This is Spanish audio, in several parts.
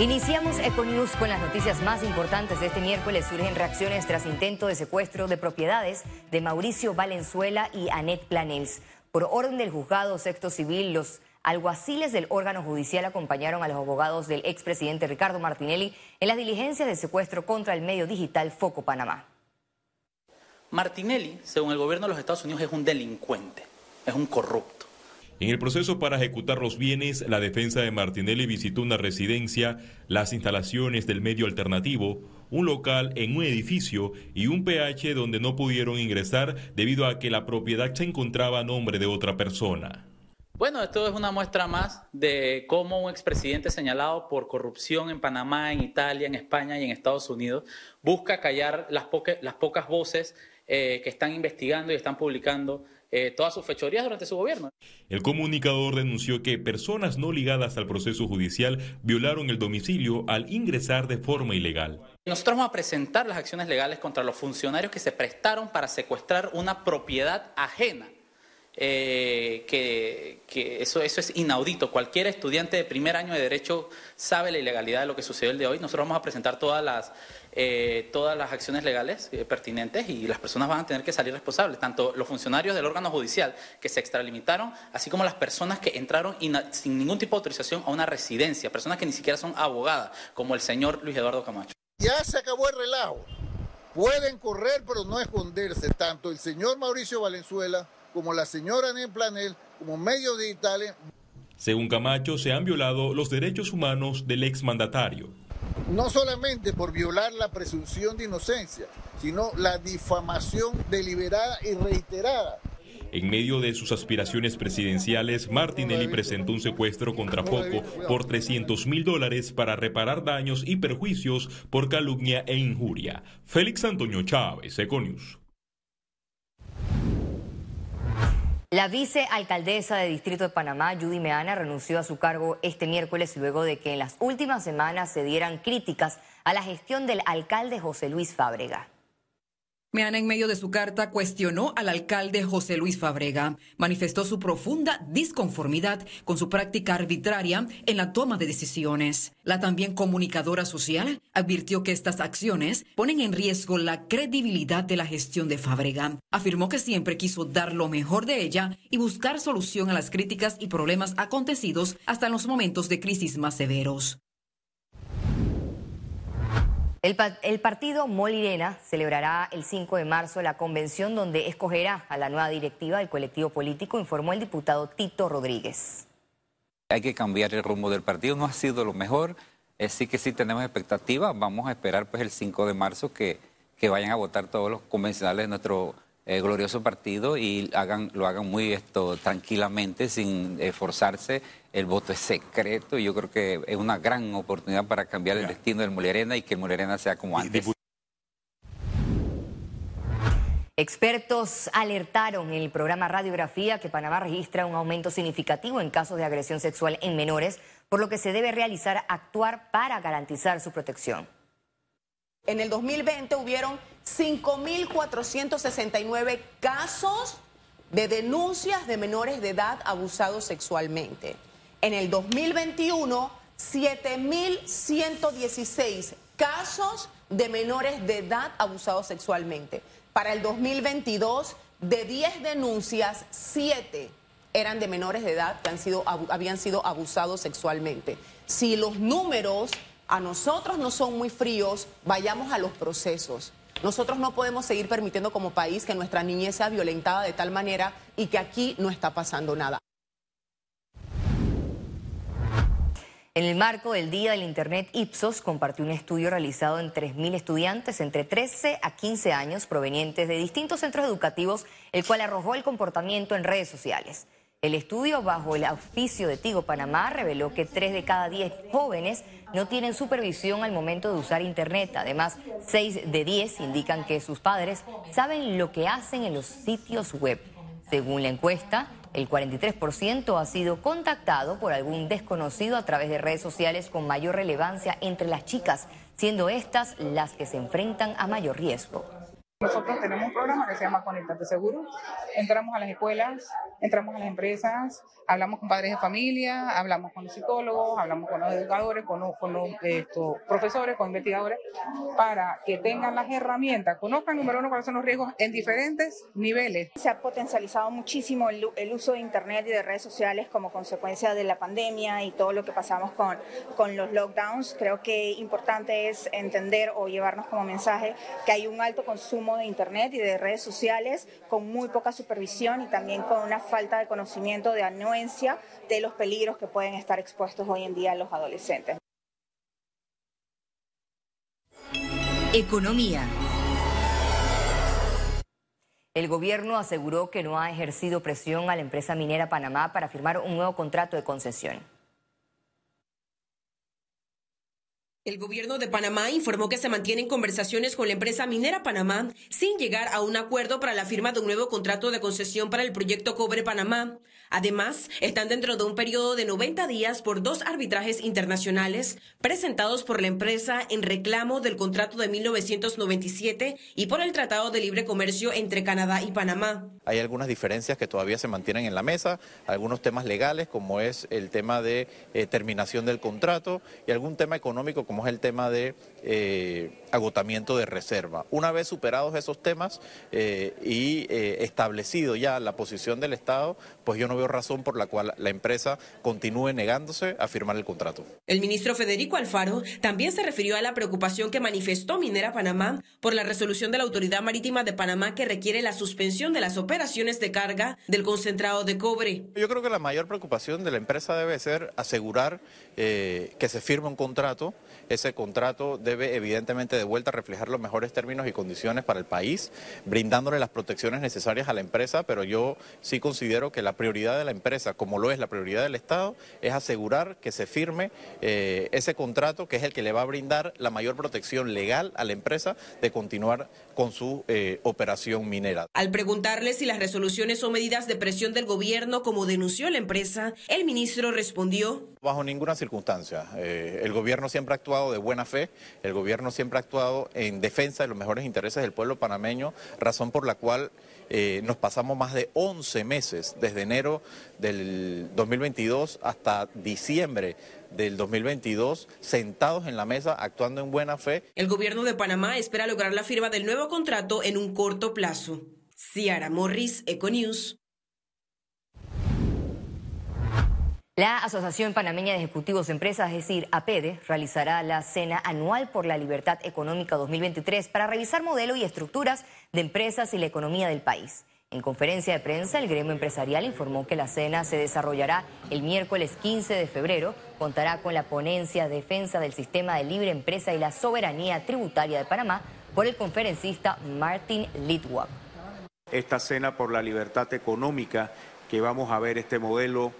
Iniciamos Econews con las noticias más importantes de este miércoles. Surgen reacciones tras intento de secuestro de propiedades de Mauricio Valenzuela y Annette Planels. Por orden del juzgado sexto civil, los alguaciles del órgano judicial acompañaron a los abogados del expresidente Ricardo Martinelli en las diligencias de secuestro contra el medio digital Foco Panamá. Martinelli, según el gobierno de los Estados Unidos, es un delincuente, es un corrupto. En el proceso para ejecutar los bienes, la defensa de Martinelli visitó una residencia, las instalaciones del medio alternativo, un local en un edificio y un PH donde no pudieron ingresar debido a que la propiedad se encontraba a nombre de otra persona. Bueno, esto es una muestra más de cómo un expresidente señalado por corrupción en Panamá, en Italia, en España y en Estados Unidos busca callar las, pocas voces eh, que están investigando y están publicando eh, todas sus fechorías durante su gobierno. El comunicador denunció que personas no ligadas al proceso judicial violaron el domicilio al ingresar de forma ilegal. Nosotros vamos a presentar las acciones legales contra los funcionarios que se prestaron para secuestrar una propiedad ajena eh, que, eso, eso es inaudito. Cualquier estudiante de primer año de Derecho sabe la ilegalidad de lo que sucedió el de hoy. Nosotros vamos a presentar todas las, eh, todas las acciones legales eh, pertinentes y las personas van a tener que salir responsables, tanto los funcionarios del órgano judicial que se extralimitaron, así como las personas que entraron sin ningún tipo de autorización a una residencia, personas que ni siquiera son abogadas, como el señor Luis Eduardo Camacho. Ya se acabó el relajo. Pueden correr, pero no esconderse, tanto el señor Mauricio Valenzuela como la señora Nen Planel, como medios digitales. Según Camacho, se han violado los derechos humanos del exmandatario. No solamente por violar la presunción de inocencia, sino la difamación deliberada y reiterada en medio de sus aspiraciones presidenciales, Martinelli presentó un secuestro contra Foco por 300 mil dólares para reparar daños y perjuicios por calumnia e injuria. Félix Antonio Chávez, Econius. La vicealcaldesa de Distrito de Panamá, Judy Meana, renunció a su cargo este miércoles luego de que en las últimas semanas se dieran críticas a la gestión del alcalde José Luis Fábrega. Meana, en medio de su carta, cuestionó al alcalde José Luis Fabrega. Manifestó su profunda disconformidad con su práctica arbitraria en la toma de decisiones. La también comunicadora social advirtió que estas acciones ponen en riesgo la credibilidad de la gestión de Fabrega. Afirmó que siempre quiso dar lo mejor de ella y buscar solución a las críticas y problemas acontecidos hasta en los momentos de crisis más severos. El, partido Molirena celebrará el 5 de marzo la convención donde escogerá a la nueva directiva del colectivo político, informó el diputado Tito Rodríguez. Hay que cambiar el rumbo del partido, no ha sido lo mejor, sí que sí tenemos expectativas, vamos a esperar pues el 5 de marzo que, que vayan a votar todos los convencionales de nuestro eh, glorioso partido y hagan, lo hagan muy esto tranquilamente, sin esforzarse. El voto es secreto y yo creo que es una gran oportunidad para cambiar el destino del Mulerena y que el Mulerena sea como antes. Expertos alertaron en el programa Radiografía que Panamá registra un aumento significativo en casos de agresión sexual en menores, por lo que se debe realizar actuar para garantizar su protección. En el 2020 hubieron 5.469 casos de denuncias de menores de edad abusados sexualmente. En el 2021, 7.116 casos de menores de edad abusados sexualmente. Para el 2022, de 10 denuncias, 7 eran de menores de edad que han sido, habían sido abusados sexualmente. Si los números a nosotros no son muy fríos, vayamos a los procesos. Nosotros no podemos seguir permitiendo como país que nuestra niñez sea violentada de tal manera y que aquí no está pasando nada. En el marco del Día del Internet, Ipsos compartió un estudio realizado en 3.000 estudiantes entre 13 a 15 años provenientes de distintos centros educativos, el cual arrojó el comportamiento en redes sociales. El estudio, bajo el auspicio de Tigo Panamá, reveló que 3 de cada 10 jóvenes no tienen supervisión al momento de usar Internet. Además, 6 de 10 indican que sus padres saben lo que hacen en los sitios web. Según la encuesta, el 43% ha sido contactado por algún desconocido a través de redes sociales con mayor relevancia entre las chicas, siendo estas las que se enfrentan a mayor riesgo. Nosotros tenemos un programa que se llama Conectate Seguro. Entramos a las escuelas, entramos a las empresas, hablamos con padres de familia, hablamos con los psicólogos, hablamos con los educadores, con los, con los profesores, con investigadores, para que tengan las herramientas, conozcan, número uno, cuáles son los riesgos en diferentes niveles. Se ha potencializado muchísimo el, el, uso de Internet y de redes sociales como consecuencia de la pandemia y todo lo que pasamos con, con los lockdowns. Creo que importante es entender o llevarnos como mensaje que hay un alto consumo de Internet y de redes sociales con muy poca supervisión y también con una falta de conocimiento de anuencia de los peligros que pueden estar expuestos hoy en día los adolescentes. Economía. El gobierno aseguró que no ha ejercido presión a la empresa minera Panamá para firmar un nuevo contrato de concesión. El gobierno de Panamá informó que se mantienen conversaciones con la empresa minera Panamá sin llegar a un acuerdo para la firma de un nuevo contrato de concesión para el proyecto Cobre Panamá. Además, están dentro de un periodo de 90 días por dos arbitrajes internacionales presentados por la empresa en reclamo del contrato de 1997 y por el Tratado de Libre Comercio entre Canadá y Panamá. Hay algunas diferencias que todavía se mantienen en la mesa, algunos temas legales como es el tema de eh, terminación del contrato y algún tema económico como es el tema de eh, agotamiento de reserva. Una vez superados esos temas eh, y establecido ya la posición del Estado, pues yo no veo razón por la cual la empresa continúe negándose a firmar el contrato. El ministro Federico Alfaro también se refirió a la preocupación que manifestó Minera Panamá por la resolución de la Autoridad Marítima de Panamá que requiere la suspensión de las operaciones de carga del concentrado de cobre. Yo creo que la mayor preocupación de la empresa debe ser asegurar eh, que se firme un contrato. Ese contrato debe evidentemente de vuelta reflejar los mejores términos y condiciones para el país, brindándole las protecciones necesarias a la empresa, pero yo sí considero que la prioridad de la empresa, como lo es la prioridad del Estado, es asegurar que se firme eh, ese contrato que es el que le va a brindar la mayor protección legal a la empresa de continuar con su eh, operación minera. Al preguntarle si las resoluciones son medidas de presión del gobierno, como denunció la empresa, el ministro respondió. Bajo ninguna circunstancia. Eh, el gobierno siempre ha actuado de buena fe, el gobierno siempre ha actuado en defensa de los mejores intereses del pueblo panameño, razón por la cual eh, nos pasamos más de 11 meses, desde enero del 2022 hasta diciembre del 2022, sentados en la mesa, actuando en buena fe. El gobierno de Panamá espera lograr la firma del nuevo contrato en un corto plazo. Ciara Morris, Econews. La Asociación Panameña de Ejecutivos de Empresas, es decir, APEDE, realizará la Cena Anual por la Libertad Económica 2023 para revisar modelo y estructuras de empresas y la economía del país. En conferencia de prensa, el gremio empresarial informó que la cena se desarrollará el miércoles 15 de febrero, contará con la ponencia Defensa del Sistema de Libre Empresa y la Soberanía Tributaria de Panamá por el conferencista Martin Litwak. Esta cena por la libertad económica, que vamos a ver este modelo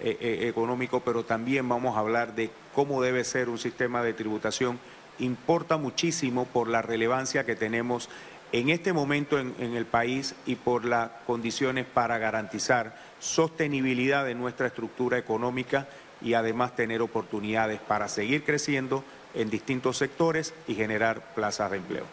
eh, eh, económico, pero también vamos a hablar de cómo debe ser un sistema de tributación, importa muchísimo por la relevancia que tenemos en este momento en, en el país y por las condiciones para garantizar sostenibilidad de nuestra estructura económica y además tener oportunidades para seguir creciendo en distintos sectores y generar plazas de empleo.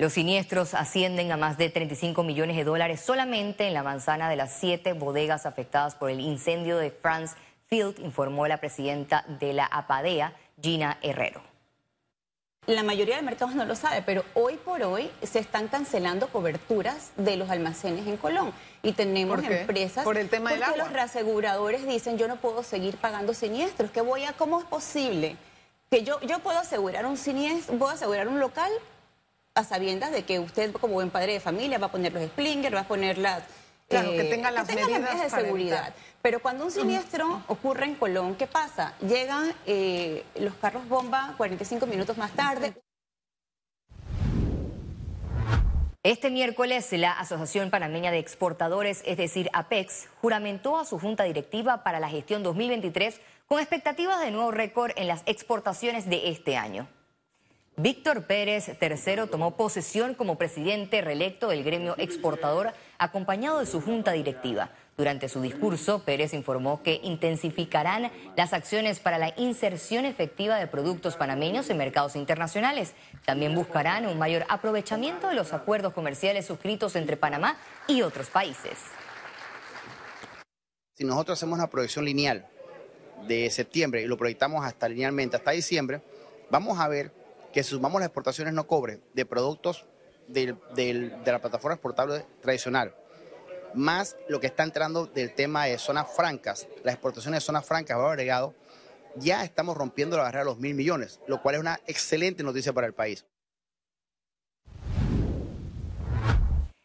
Los siniestros ascienden a más de 35 millones de dólares solamente en la manzana de las siete bodegas afectadas por el incendio de France Field, informó la presidenta de la APADEA, Gina Herrero. La mayoría de mercados no lo sabe, pero hoy por hoy se están cancelando coberturas de los almacenes en Colón. Y tenemos empresas. Por el tema del agua. los reaseguradores dicen yo no puedo seguir pagando siniestros. ¿Qué voy a, ¿Cómo es posible? Que yo, yo puedo asegurar un siniestro, puedo asegurar un local a sabiendas de que usted como buen padre de familia va a poner los splingers, va a poner las... Claro, que tenga las medidas, de seguridad. Pero cuando un siniestro ocurre en Colón, ¿qué pasa? Llegan eh, los carros bomba 45 minutos más tarde. Este miércoles, la Asociación Panameña de Exportadores, es decir, APEX, juramentó a su junta directiva para la gestión 2023 con expectativas de nuevo récord en las exportaciones de este año. Víctor Pérez III tomó posesión como presidente reelecto del gremio exportador, acompañado de su junta directiva. Durante su discurso, Pérez informó que intensificarán las acciones para la inserción efectiva de productos panameños en mercados internacionales. También buscarán un mayor aprovechamiento de los acuerdos comerciales suscritos entre Panamá y otros países. Si nosotros hacemos una proyección lineal de septiembre y lo proyectamos hasta linealmente hasta diciembre, vamos a ver que si sumamos las exportaciones no cobre de productos de la plataforma exportable tradicional, más lo que está entrando del tema de zonas francas, las exportaciones de zonas francas, valor agregado, ya estamos rompiendo la barrera de los mil millones, lo cual es una excelente noticia para el país.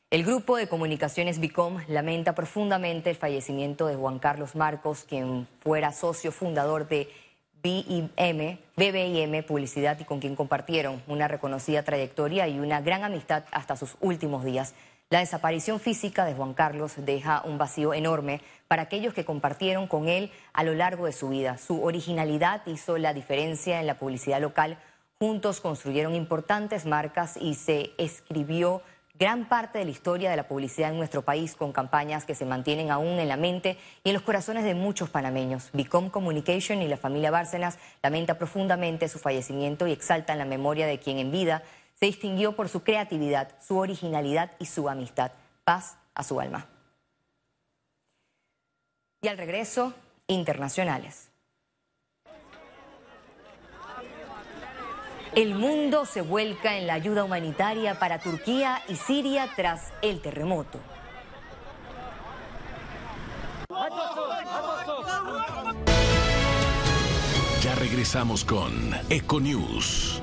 El grupo de comunicaciones Bicom lamenta profundamente el fallecimiento de Juan Carlos Marcos, quien fuera socio fundador de BIM, BBIM Publicidad y con quien compartieron una reconocida trayectoria y una gran amistad hasta sus últimos días. La desaparición física de Juan Carlos deja un vacío enorme para aquellos que compartieron con él a lo largo de su vida. Su originalidad hizo la diferencia en la publicidad local. Juntos construyeron importantes marcas y se escribió gran parte de la historia de la publicidad en nuestro país con campañas que se mantienen aún en la mente y en los corazones de muchos panameños. Bicom Communication y la familia Bárcenas lamenta profundamente su fallecimiento y exaltan la memoria de quien en vida se distinguió por su creatividad, su originalidad y su amistad. Paz a su alma. Y al regreso, internacionales. El mundo se vuelca en la ayuda humanitaria para Turquía y Siria tras el terremoto. Ya regresamos con Econews.